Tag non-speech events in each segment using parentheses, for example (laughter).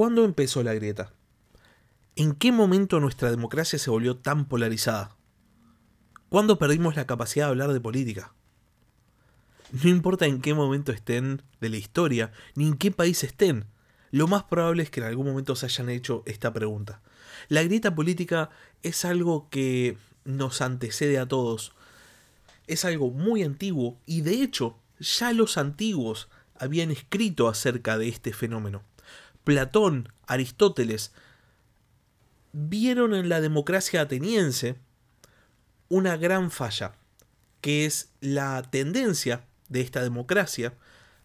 ¿Cuándo empezó la grieta? ¿En qué momento nuestra democracia se volvió tan polarizada? ¿Cuándo perdimos la capacidad de hablar de política? No importa en qué momento estén de la historia, ni en qué país estén, lo más probable es que en algún momento se hayan hecho esta pregunta. La grieta política es algo que nos antecede a todos. Es algo muy antiguo y de hecho ya los antiguos habían escrito acerca de este fenómeno. Platón, Aristóteles, vieron en la democracia ateniense una gran falla, que es la tendencia de esta democracia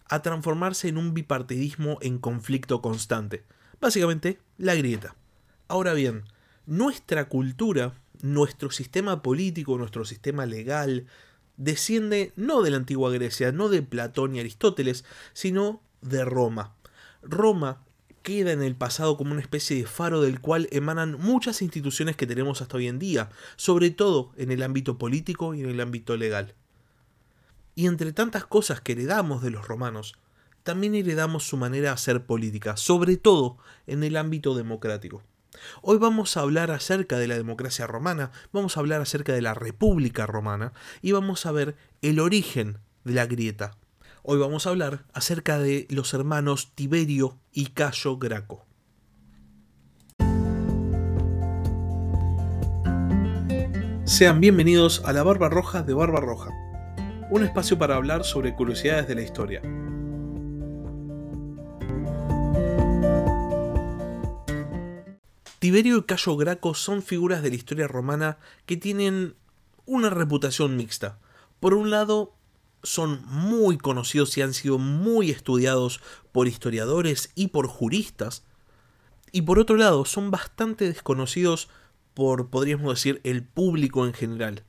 a transformarse en un bipartidismo en conflicto constante. Básicamente, la grieta. Ahora bien, nuestra cultura, nuestro sistema político, nuestro sistema legal, desciende no de la antigua Grecia, no de Platón y Aristóteles, sino de Roma. Roma queda en el pasado como una especie de faro del cual emanan muchas instituciones que tenemos hasta hoy en día, sobre todo en el ámbito político y en el ámbito legal. Y entre tantas cosas que heredamos de los romanos, también heredamos su manera de hacer política, sobre todo en el ámbito democrático. Hoy vamos a hablar acerca de la democracia romana, vamos a hablar acerca de la República Romana y vamos a ver el origen de la grieta. Hoy vamos a hablar acerca de los hermanos Tiberio y Cayo Graco. Sean bienvenidos a la Barba Roja de Barba Roja un espacio para hablar sobre curiosidades de la historia. Tiberio y Cayo Graco son figuras de la historia romana que tienen una reputación mixta. Por un lado, son muy conocidos y han sido muy estudiados por historiadores y por juristas. Y por otro lado, son bastante desconocidos por, podríamos decir, el público en general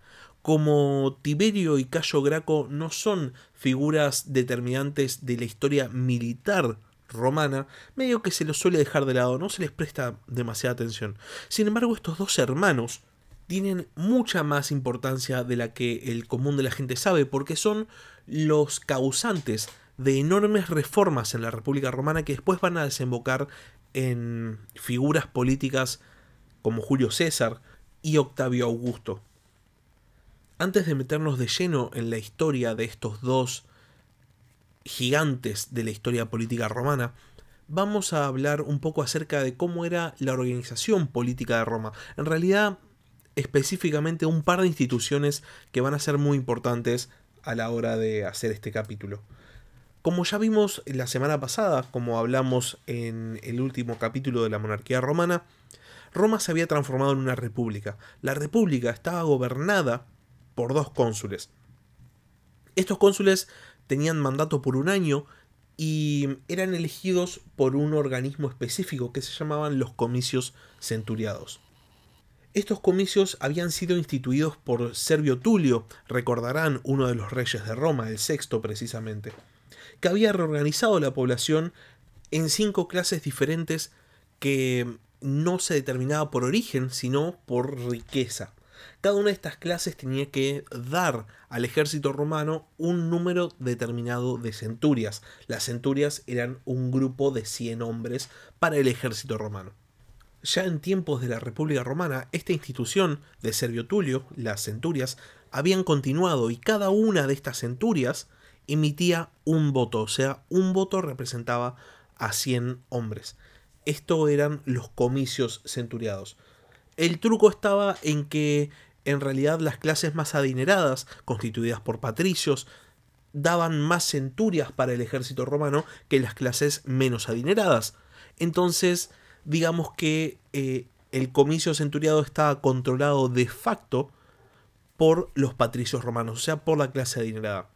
como Tiberio y Cayo Graco no son figuras determinantes de la historia militar romana, medio que se los suele dejar de lado, no se les presta demasiada atención. Sin embargo, estos dos hermanos tienen mucha más importancia de la que el común de la gente sabe, porque son los causantes de enormes reformas en la República Romana que después van a desembocar en figuras políticas como Julio César y Octavio Augusto. Antes de meternos de lleno en la historia de estos dos gigantes de la historia política romana, vamos a hablar un poco acerca de cómo era la organización política de Roma. En realidad, específicamente un par de instituciones que van a ser muy importantes a la hora de hacer este capítulo. Como ya vimos la semana pasada, como hablamos en el último capítulo de la monarquía romana, Roma se había transformado en una república. La república estaba gobernada por dos cónsules. Estos cónsules tenían mandato por un año y eran elegidos por un organismo específico que se llamaban los comicios centuriados. Estos comicios habían sido instituidos por Servio Tulio, recordarán uno de los reyes de Roma, el sexto precisamente, que había reorganizado la población en cinco clases diferentes que no se determinaba por origen, sino por riqueza. Cada una de estas clases tenía que dar al ejército romano un número determinado de centurias. Las centurias eran un grupo de 100 hombres para el ejército romano. Ya en tiempos de la República Romana, esta institución de Servio Tulio, las centurias, habían continuado y cada una de estas centurias emitía un voto, o sea, un voto representaba a 100 hombres. Esto eran los comicios centuriados. El truco estaba en que en realidad las clases más adineradas, constituidas por patricios, daban más centurias para el ejército romano que las clases menos adineradas. Entonces, digamos que eh, el comicio centuriado estaba controlado de facto por los patricios romanos, o sea, por la clase adinerada.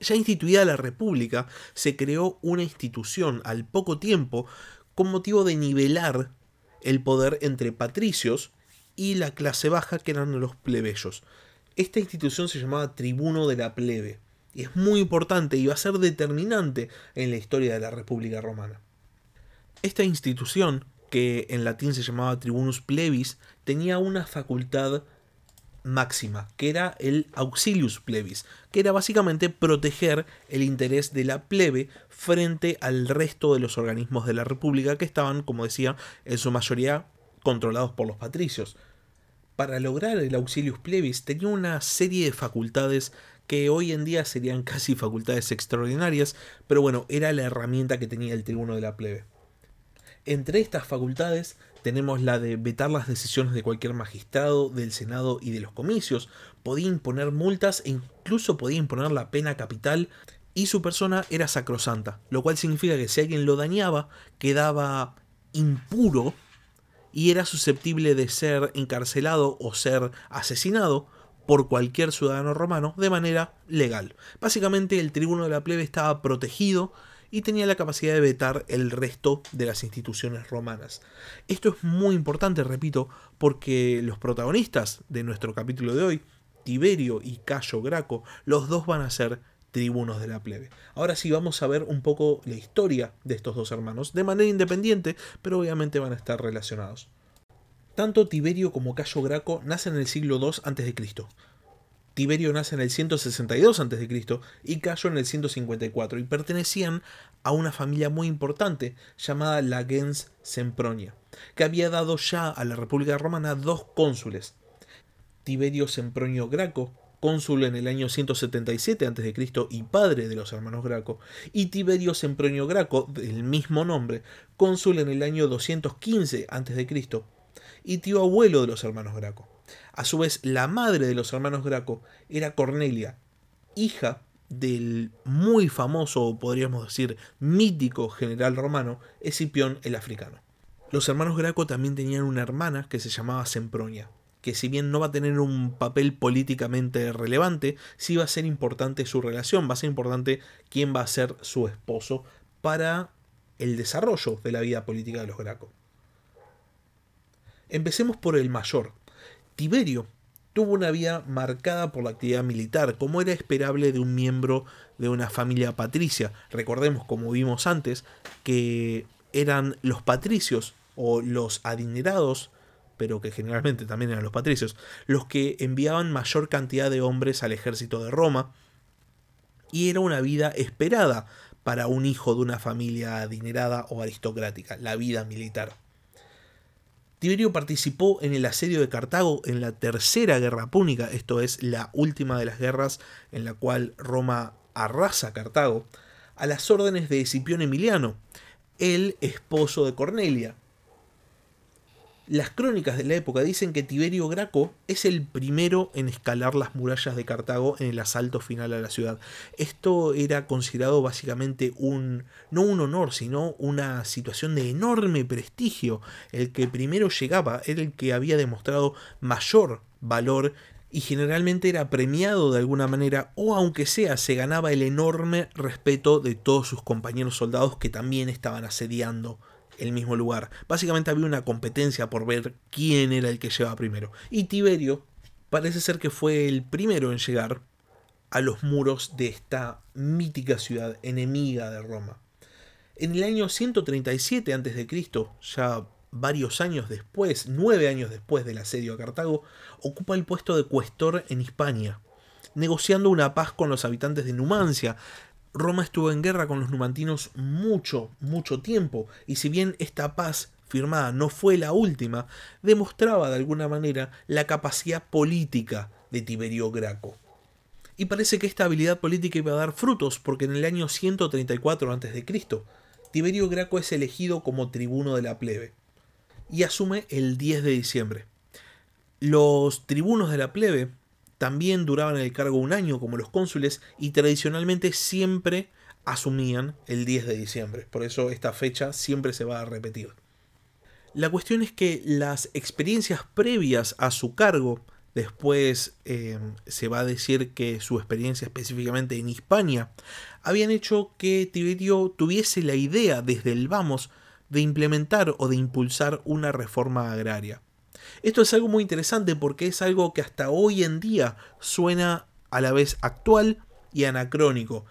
Ya instituida la República, se creó una institución al poco tiempo con motivo de nivelar el poder entre patricios y la clase baja que eran los plebeyos. Esta institución se llamaba Tribuno de la Plebe y es muy importante y va a ser determinante en la historia de la República Romana. Esta institución, que en latín se llamaba Tribunus Plebis, tenía una facultad máxima, que era el auxilius plebis, que era básicamente proteger el interés de la plebe frente al resto de los organismos de la República que estaban, como decía, en su mayoría controlados por los patricios. Para lograr el auxilius plebis tenía una serie de facultades que hoy en día serían (laughs) casi facultades extraordinarias, pero bueno, era la herramienta que tenía el tribuno de la plebe. Entre estas facultades tenemos la de vetar las decisiones de cualquier magistrado, del Senado y de los comicios, podía imponer multas e incluso podía imponer la pena capital y su persona era sacrosanta, lo cual significa que si alguien lo dañaba quedaba impuro y era susceptible de ser encarcelado o ser asesinado por cualquier ciudadano romano de manera legal. Básicamente el tribuno de la plebe estaba protegido y tenía la capacidad de vetar el resto de las instituciones romanas. Esto es muy importante, repito, porque los protagonistas de nuestro capítulo de hoy, Tiberio y Cayo Graco, los dos van a ser tribunos de la plebe. Ahora sí vamos a ver un poco la historia de estos dos hermanos, de manera independiente, pero obviamente van a estar relacionados. Tanto Tiberio como Cayo Graco nacen en el siglo II a.C. Tiberio nace en el 162 a.C. y Cayo en el 154 y pertenecían a una familia muy importante llamada la gens Sempronia, que había dado ya a la República Romana dos cónsules. Tiberio Sempronio Graco, cónsul en el año 177 a.C. y padre de los hermanos Graco, y Tiberio Sempronio Graco, del mismo nombre, cónsul en el año 215 a.C. y tío abuelo de los hermanos Graco. A su vez, la madre de los hermanos Graco era Cornelia, hija del muy famoso, podríamos decir, mítico general romano Escipión el Africano. Los hermanos Graco también tenían una hermana que se llamaba Sempronia, que si bien no va a tener un papel políticamente relevante, sí va a ser importante su relación, va a ser importante quién va a ser su esposo para el desarrollo de la vida política de los Graco. Empecemos por el mayor, Tiberio tuvo una vida marcada por la actividad militar, como era esperable de un miembro de una familia patricia. Recordemos, como vimos antes, que eran los patricios o los adinerados, pero que generalmente también eran los patricios, los que enviaban mayor cantidad de hombres al ejército de Roma, y era una vida esperada para un hijo de una familia adinerada o aristocrática, la vida militar. Tiberio participó en el asedio de Cartago en la Tercera Guerra Púnica, esto es la última de las guerras en la cual Roma arrasa Cartago, a las órdenes de Escipión Emiliano, el esposo de Cornelia, las crónicas de la época dicen que Tiberio Graco es el primero en escalar las murallas de Cartago en el asalto final a la ciudad. Esto era considerado básicamente un no un honor, sino una situación de enorme prestigio. El que primero llegaba era el que había demostrado mayor valor y generalmente era premiado de alguna manera o aunque sea se ganaba el enorme respeto de todos sus compañeros soldados que también estaban asediando el mismo lugar. Básicamente había una competencia por ver quién era el que llegaba primero. Y Tiberio parece ser que fue el primero en llegar a los muros de esta mítica ciudad enemiga de Roma. En el año 137 a.C., ya varios años después, nueve años después del asedio a Cartago, ocupa el puesto de cuestor en Hispania, negociando una paz con los habitantes de Numancia, Roma estuvo en guerra con los numantinos mucho, mucho tiempo, y si bien esta paz firmada no fue la última, demostraba de alguna manera la capacidad política de Tiberio Graco. Y parece que esta habilidad política iba a dar frutos, porque en el año 134 a.C., Tiberio Graco es elegido como tribuno de la plebe, y asume el 10 de diciembre. Los tribunos de la plebe también duraban el cargo un año como los cónsules y tradicionalmente siempre asumían el 10 de diciembre. Por eso esta fecha siempre se va a repetir. La cuestión es que las experiencias previas a su cargo, después eh, se va a decir que su experiencia específicamente en Hispania, habían hecho que Tiberio tuviese la idea desde el vamos de implementar o de impulsar una reforma agraria. Esto es algo muy interesante porque es algo que hasta hoy en día suena a la vez actual y anacrónico.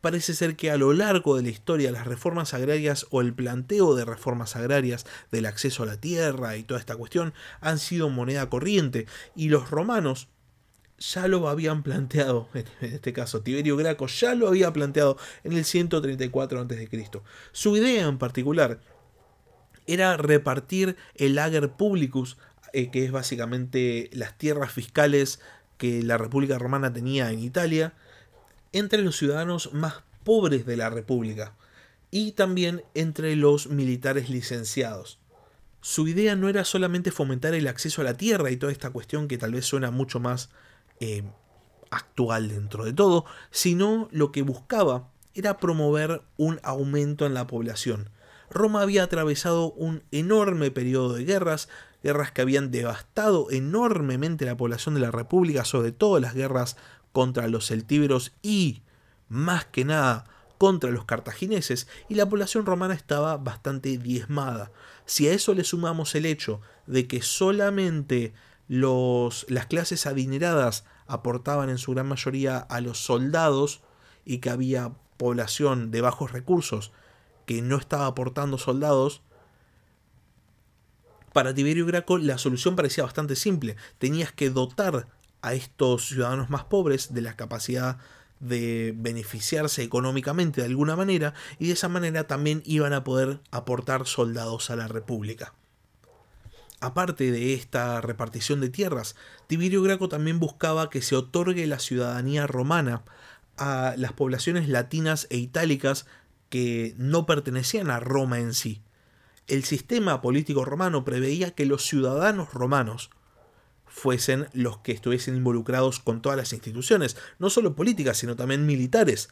parece ser que a lo largo de la historia las reformas agrarias o el planteo de reformas agrarias del acceso a la tierra y toda esta cuestión han sido moneda corriente y los romanos ya lo habían planteado, (laughs) en este caso Tiberio Graco ya lo había planteado en el 134 a.C. Su idea en particular era repartir el ager publicus, eh, que es básicamente las tierras fiscales que la República Romana tenía en Italia, entre los ciudadanos más pobres de la República y también entre los militares licenciados. Su idea no era solamente fomentar el acceso a la tierra y toda esta cuestión que tal vez suena mucho más eh, actual dentro de todo, sino lo que buscaba era promover un aumento en la población. Roma había atravesado un enorme periodo de guerras, guerras que habían devastado enormemente la población de la República, sobre todo las guerras contra los celtíberos y, más que nada, contra los cartagineses, y la población romana estaba bastante diezmada. Si a eso le sumamos el hecho de que solamente las clases adineradas aportaban en su gran mayoría a los soldados y que había población de bajos recursos que no estaba aportando soldados, para Tiberio Graco la solución parecía bastante simple. Tenías que dotar a estos ciudadanos más pobres de la capacidad de beneficiarse económicamente de alguna manera y de esa manera también iban a poder aportar soldados a la República. Aparte de esta repartición de tierras, Tiberio Graco también buscaba que se otorgue la ciudadanía romana a las poblaciones latinas e itálicas que no pertenecían a Roma en sí. El sistema político romano preveía que los ciudadanos romanos fuesen los que estuviesen involucrados con todas las instituciones, no solo políticas, sino también militares.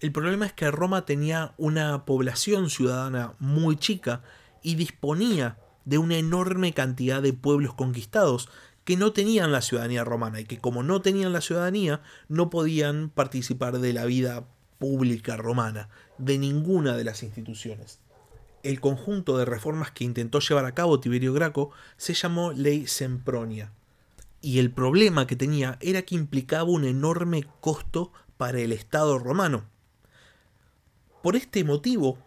El problema es que Roma tenía una población ciudadana muy chica y disponía de una enorme cantidad de pueblos conquistados que no tenían la ciudadanía romana y que como no tenían la ciudadanía no podían participar de la vida pública romana, de ninguna de las instituciones. El conjunto de reformas que intentó llevar a cabo Tiberio Graco se llamó Ley Sempronia, y el problema que tenía era que implicaba un enorme costo para el Estado romano. Por este motivo,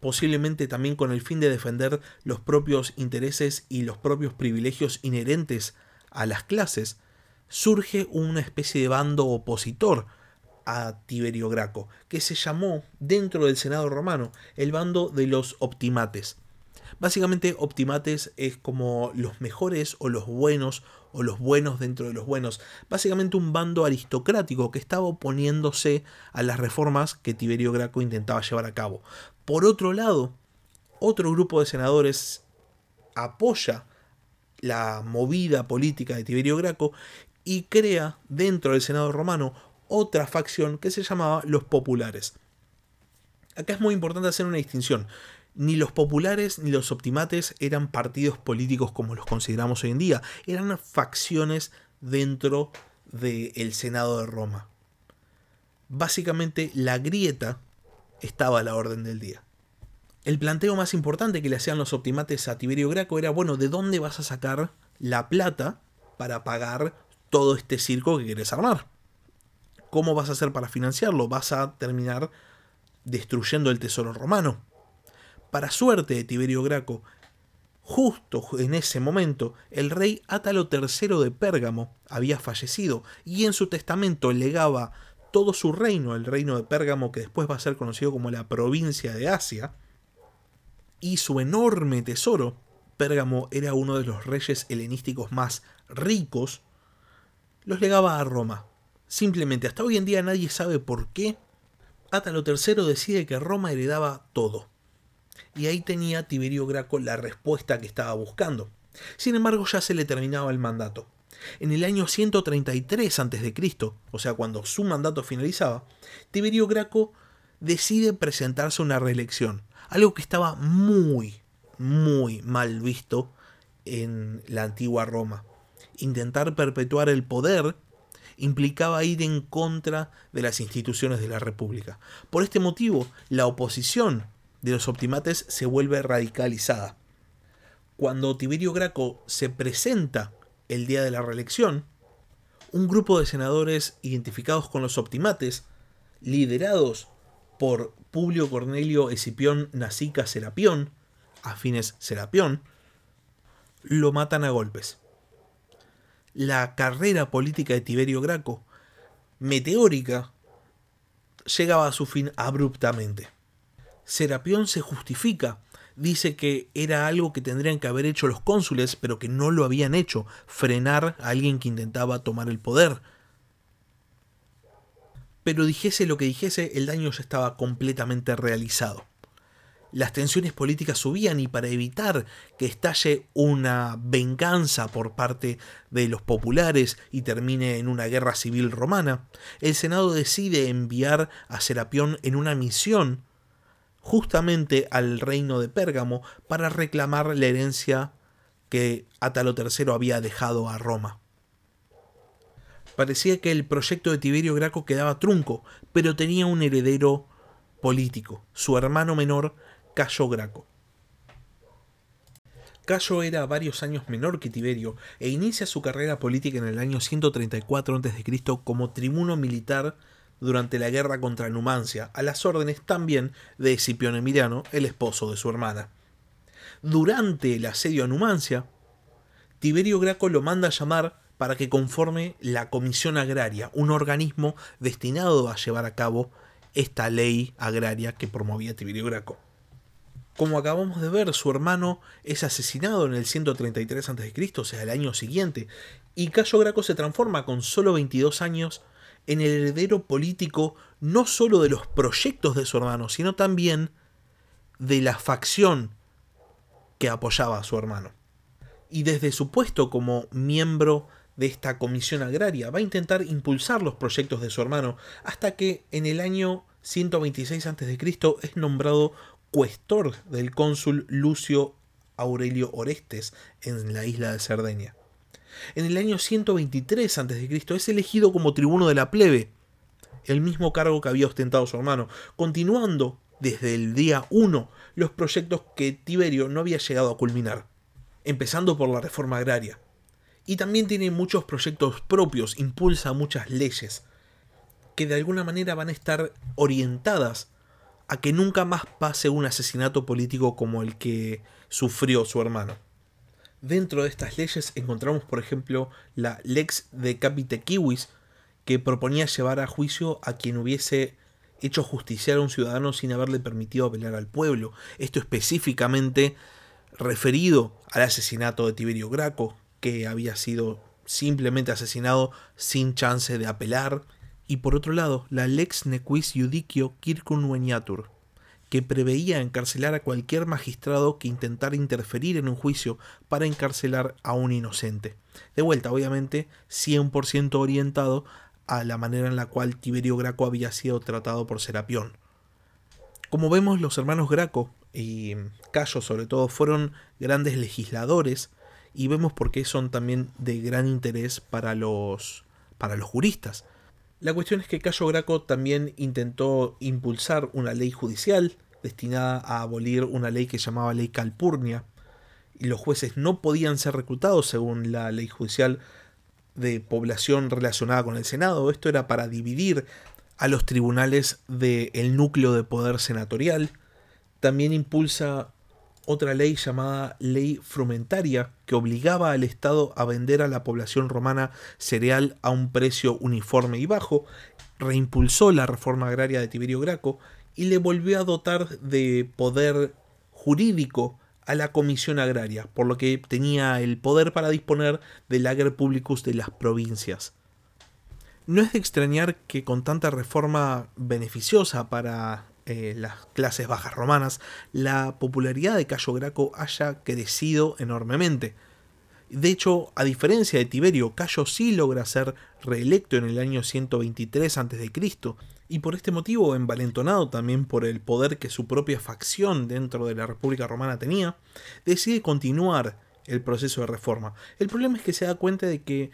posiblemente también con el fin de defender los propios intereses y los propios privilegios inherentes a las clases, surge una especie de bando opositor a Tiberio Graco, que se llamó dentro del Senado romano el bando de los optimates. Básicamente optimates es como los mejores o los buenos o los buenos dentro de los buenos. Básicamente un bando aristocrático que estaba oponiéndose a las reformas que Tiberio Graco intentaba llevar a cabo. Por otro lado, otro grupo de senadores apoya la movida política de Tiberio Graco y crea dentro del Senado romano otra facción que se llamaba los populares. Acá es muy importante hacer una distinción ni los populares ni los optimates eran partidos políticos como los consideramos hoy en día, eran facciones dentro del Senado de Roma. Básicamente la grieta estaba a la orden del día. El planteo más importante que le hacían los optimates a Tiberio Graco era, bueno, ¿de dónde vas a sacar la plata para pagar todo este circo que quieres armar? ¿Cómo vas a hacer para financiarlo? ¿Vas a terminar destruyendo el tesoro romano? Para suerte de Tiberio Graco, justo en ese momento, el rey Átalo III de Pérgamo había fallecido y en su testamento legaba todo su reino, el reino de Pérgamo que después va a ser conocido como la provincia de Asia, y su enorme tesoro. Pérgamo era uno de los reyes helenísticos más ricos, los legaba a Roma. Simplemente, hasta hoy en día nadie sabe por qué Átalo III decide que Roma heredaba todo y ahí tenía Tiberio Graco la respuesta que estaba buscando. Sin embargo, ya se le terminaba el mandato. En el año 133 a.C., o sea, cuando su mandato finalizaba, Tiberio Graco decide presentarse a una reelección, algo que estaba muy, muy mal visto en la antigua Roma. Intentar perpetuar el poder implicaba ir en contra de las instituciones de la República. Por este motivo, la oposición de los optimates se vuelve radicalizada. Cuando Tiberio Graco se presenta el día de la reelección, un grupo de senadores identificados con los optimates, liderados por Publio Cornelio Escipión Nasica Serapión, afines Serapión, lo matan a golpes. La carrera política de Tiberio Graco, meteórica, llegaba a su fin abruptamente. Serapión se justifica, dice que era algo que tendrían que haber hecho los cónsules, pero que no lo habían hecho, frenar a alguien que intentaba tomar el poder. Pero dijese lo que dijese, el daño ya estaba completamente realizado las tensiones políticas subían y para evitar que estalle una venganza por parte de los populares y termine en una guerra civil romana, el Senado decide enviar a Serapión en una misión justamente al reino de Pérgamo para reclamar la herencia que Atalo III había dejado a Roma. Parecía que el proyecto de Tiberio Graco quedaba trunco, pero tenía un heredero político, su hermano menor Cayo Graco. Cayo era varios años menor que Tiberio e inicia su carrera política en el año 134 a.C. como tribuno militar durante la guerra contra Numancia, a las órdenes también de Escipión Emiliano, el esposo de su hermana. Durante el asedio a Numancia, Tiberio Graco lo manda a llamar para que conforme la Comisión Agraria, un organismo destinado a llevar a cabo esta ley agraria que promovía Tiberio Graco. Como acabamos de ver, su hermano es asesinado en el 133 a.C., o sea, el año siguiente, y Cayo Graco se transforma con solo 22 años en el heredero político no solo de los proyectos de su hermano, sino también de la facción que apoyaba a su hermano. Y desde su puesto como miembro de esta comisión agraria va a intentar impulsar los proyectos de su hermano hasta que en el año 126 a.C. es nombrado cuestor del cónsul Lucio Aurelio Orestes en la isla de Cerdeña. En el año 123 a.C. es elegido como tribuno de la plebe, el mismo cargo que había ostentado su hermano, continuando desde el día 1 los proyectos que Tiberio no había llegado a culminar, empezando por la reforma agraria. Y también tiene muchos proyectos propios, impulsa muchas leyes, que de alguna manera van a estar orientadas a que nunca más pase un asesinato político como el que sufrió su hermano. Dentro de estas leyes encontramos, por ejemplo, la Lex de Capite Kiwis, que proponía llevar a juicio a quien hubiese hecho justiciar a un ciudadano sin haberle permitido apelar al pueblo. Esto específicamente referido al asesinato de Tiberio Graco, que había sido simplemente asesinado sin chance de apelar y por otro lado la lex nequis judicio circunveniatur, que preveía encarcelar a cualquier magistrado que intentara interferir en un juicio para encarcelar a un inocente. De vuelta, obviamente, 100% orientado a la manera en la cual Tiberio Graco había sido tratado por Serapión. Como vemos, los hermanos Graco y Cayo sobre todo fueron grandes legisladores y vemos por qué son también de gran interés para los, para los juristas la cuestión es que Cayo Graco también intentó impulsar una ley judicial destinada a abolir una ley que llamaba Ley Calpurnia, y los jueces no podían ser reclutados según la ley judicial de población relacionada con el Senado. Esto era para dividir a los tribunales del núcleo de poder senatorial. También impulsa otra ley llamada Ley Frumentaria, que obligaba al Estado a vender a la población romana cereal a un precio uniforme y bajo, reimpulsó la reforma agraria de Tiberio Graco y le volvió a dotar de poder jurídico a la comisión agraria, por lo que tenía el poder para disponer del ager publicus de las provincias. No es de extrañar que con tanta reforma beneficiosa para eh, las clases bajas romanas, la popularidad de Cayo Graco haya crecido enormemente. De hecho, a diferencia de Tiberio, Cayo sí logra ser reelecto en el año 123 a.C. y por este motivo, envalentonado también por el poder que su propia facción dentro de la República Romana tenía, decide continuar el proceso de reforma. El problema es que se da cuenta de que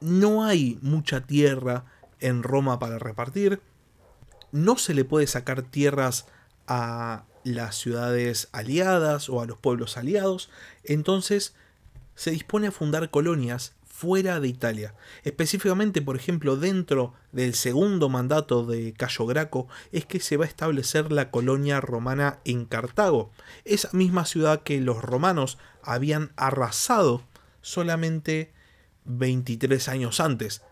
no hay mucha tierra en Roma para repartir, no se le puede sacar tierras a las ciudades aliadas o a los pueblos aliados, entonces se dispone a fundar colonias fuera de Italia. Específicamente, por ejemplo, dentro del segundo mandato de Cayo Graco es que se va a establecer la colonia romana en Cartago, esa misma ciudad que los romanos habían arrasado solamente 23 años antes.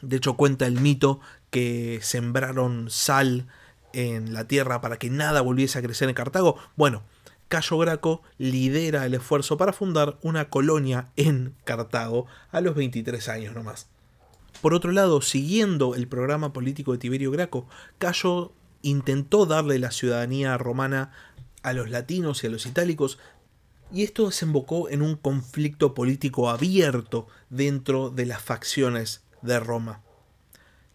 De hecho, cuenta el mito que sembraron sal en la tierra para que nada volviese a crecer en Cartago. Bueno, Cayo Graco lidera el esfuerzo para fundar una colonia en Cartago a los 23 años nomás. Por otro lado, siguiendo el programa político de Tiberio Graco, Cayo intentó darle la ciudadanía romana a los latinos y a los itálicos, y esto desembocó en un conflicto político abierto dentro de las facciones de Roma.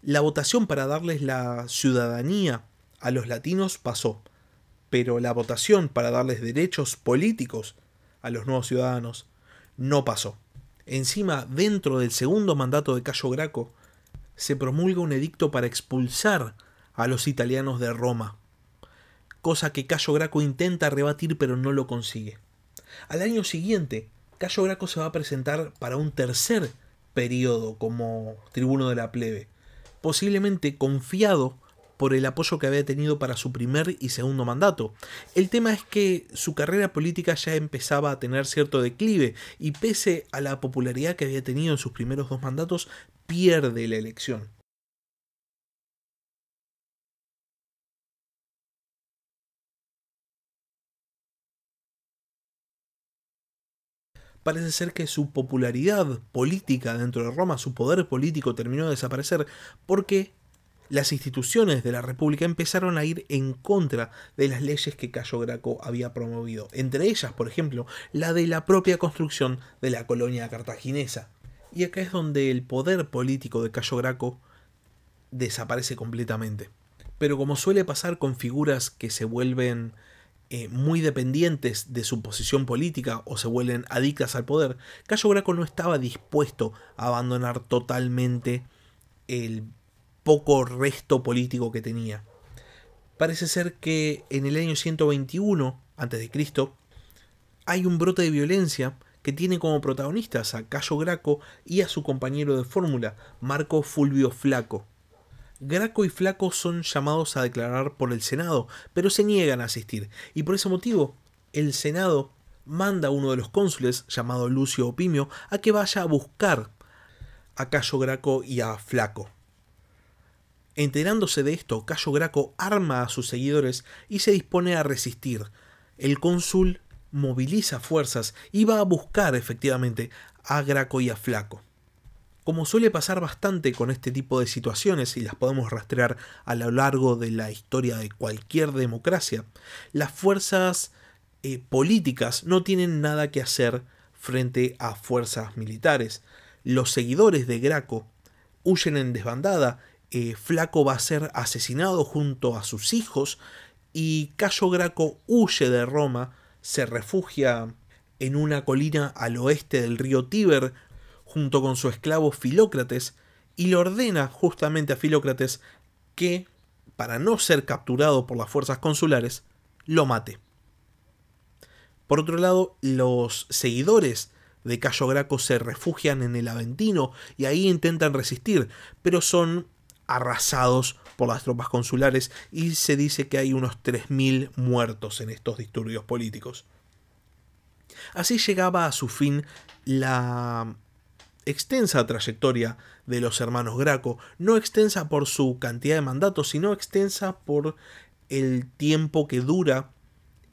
La votación para darles la ciudadanía a los latinos pasó, pero la votación para darles derechos políticos a los nuevos ciudadanos no pasó. Encima, dentro del segundo mandato de Cayo Graco, se promulga un edicto para expulsar a los italianos de Roma, cosa que Cayo Graco intenta rebatir pero no lo consigue. Al año siguiente, Cayo Graco se va a presentar para un tercer periodo como tribuno de la plebe, posiblemente confiado por el apoyo que había tenido para su primer y segundo mandato. El tema es que su carrera política ya empezaba a tener cierto declive y pese a la popularidad que había tenido en sus primeros dos mandatos, pierde la elección. Parece ser que su popularidad política dentro de Roma, su poder político terminó de desaparecer porque las instituciones de la República empezaron a ir en contra de las leyes que Cayo Graco había promovido, entre ellas, por ejemplo, la de la propia construcción de la colonia cartaginesa. Y acá es donde el poder político de Cayo Graco desaparece completamente. Pero como suele pasar con figuras que se vuelven eh, muy dependientes de su posición política o se vuelven adictas al poder, Cayo Graco no estaba dispuesto a abandonar totalmente el poco resto político que tenía. Parece ser que en el año 121 a.C. hay un brote de violencia que tiene como protagonistas a Cayo Graco y a su compañero de fórmula, Marco Fulvio Flaco. Graco y Flaco son llamados a declarar por el Senado, pero se niegan a asistir, y por ese motivo el Senado manda a uno de los cónsules, llamado Lucio Opimio, a que vaya a buscar a Cayo Graco y a Flaco. Enterándose de esto, Cayo Graco arma a sus seguidores y se dispone a resistir. El cónsul moviliza fuerzas y va a buscar efectivamente a Graco y a Flaco. Como suele pasar bastante con este tipo de situaciones y las podemos rastrear a lo largo de la historia de cualquier democracia, las fuerzas eh, políticas no tienen nada que hacer frente a fuerzas militares. Los seguidores de Graco huyen en desbandada eh, Flaco va a ser asesinado junto a sus hijos y Cayo Graco huye de Roma, se refugia en una colina al oeste del río Tíber junto con su esclavo Filócrates y le ordena justamente a Filócrates que, para no ser capturado por las fuerzas consulares, lo mate. Por otro lado, los seguidores de Cayo Graco se refugian en el Aventino y ahí intentan resistir, pero son arrasados por las tropas consulares y se dice que hay unos 3.000 muertos en estos disturbios políticos. Así llegaba a su fin la extensa trayectoria de los hermanos Graco, no extensa por su cantidad de mandatos, sino extensa por el tiempo que dura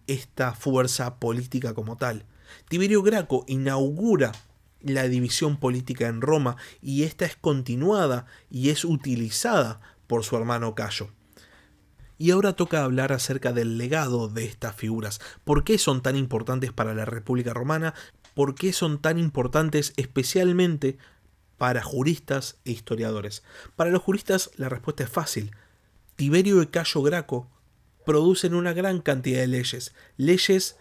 esta fuerza política como tal. Tiberio Graco inaugura la división política en Roma y esta es continuada y es utilizada por su hermano Cayo. Y ahora toca hablar acerca del legado de estas figuras. ¿Por qué son tan importantes para la República Romana? ¿Por qué son tan importantes especialmente para juristas e historiadores? Para los juristas la respuesta es fácil. Tiberio y Cayo Graco producen una gran cantidad de leyes, leyes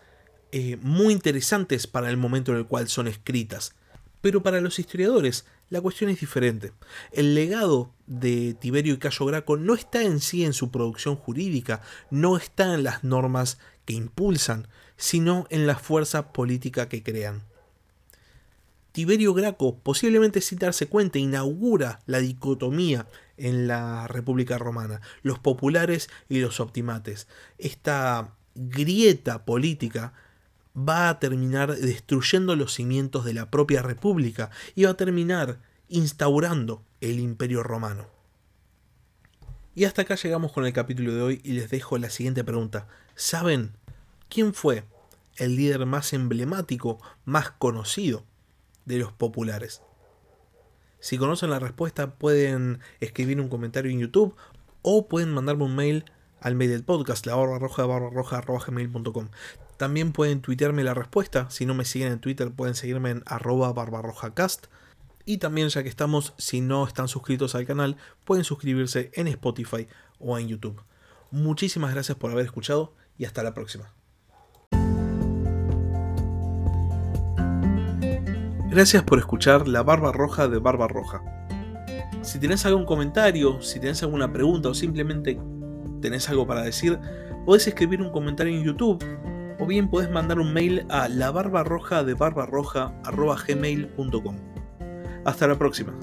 eh, muy interesantes para el momento en el cual son escritas. Pero para los historiadores la cuestión es diferente. El legado de Tiberio y Cayo Graco no está en sí en su producción jurídica, no está en las normas que impulsan, sino en la fuerza política que crean. Tiberio Graco, posiblemente sin darse cuenta, inaugura la dicotomía en la República Romana, los populares y los optimates. Esta grieta política va a terminar destruyendo los cimientos de la propia república y va a terminar instaurando el imperio romano. Y hasta acá llegamos con el capítulo de hoy y les dejo la siguiente pregunta. ¿Saben quién fue el líder más emblemático, más conocido de los populares? Si conocen la respuesta pueden escribir un comentario en YouTube o pueden mandarme un mail al mail del podcast, la barra roja barra roja gmail.com. También pueden tuitearme la respuesta. Si no me siguen en Twitter, pueden seguirme en arroba barbarrojacast. Y también, ya que estamos, si no están suscritos al canal, pueden suscribirse en Spotify o en YouTube. Muchísimas gracias por haber escuchado y hasta la próxima. Gracias por escuchar La Barba Roja de Barba Roja. Si tenés algún comentario, si tenés alguna pregunta o simplemente tenés algo para decir, podés escribir un comentario en YouTube o bien podés mandar un mail a la barbarroja de barbarroja.gmail.com. Hasta la próxima.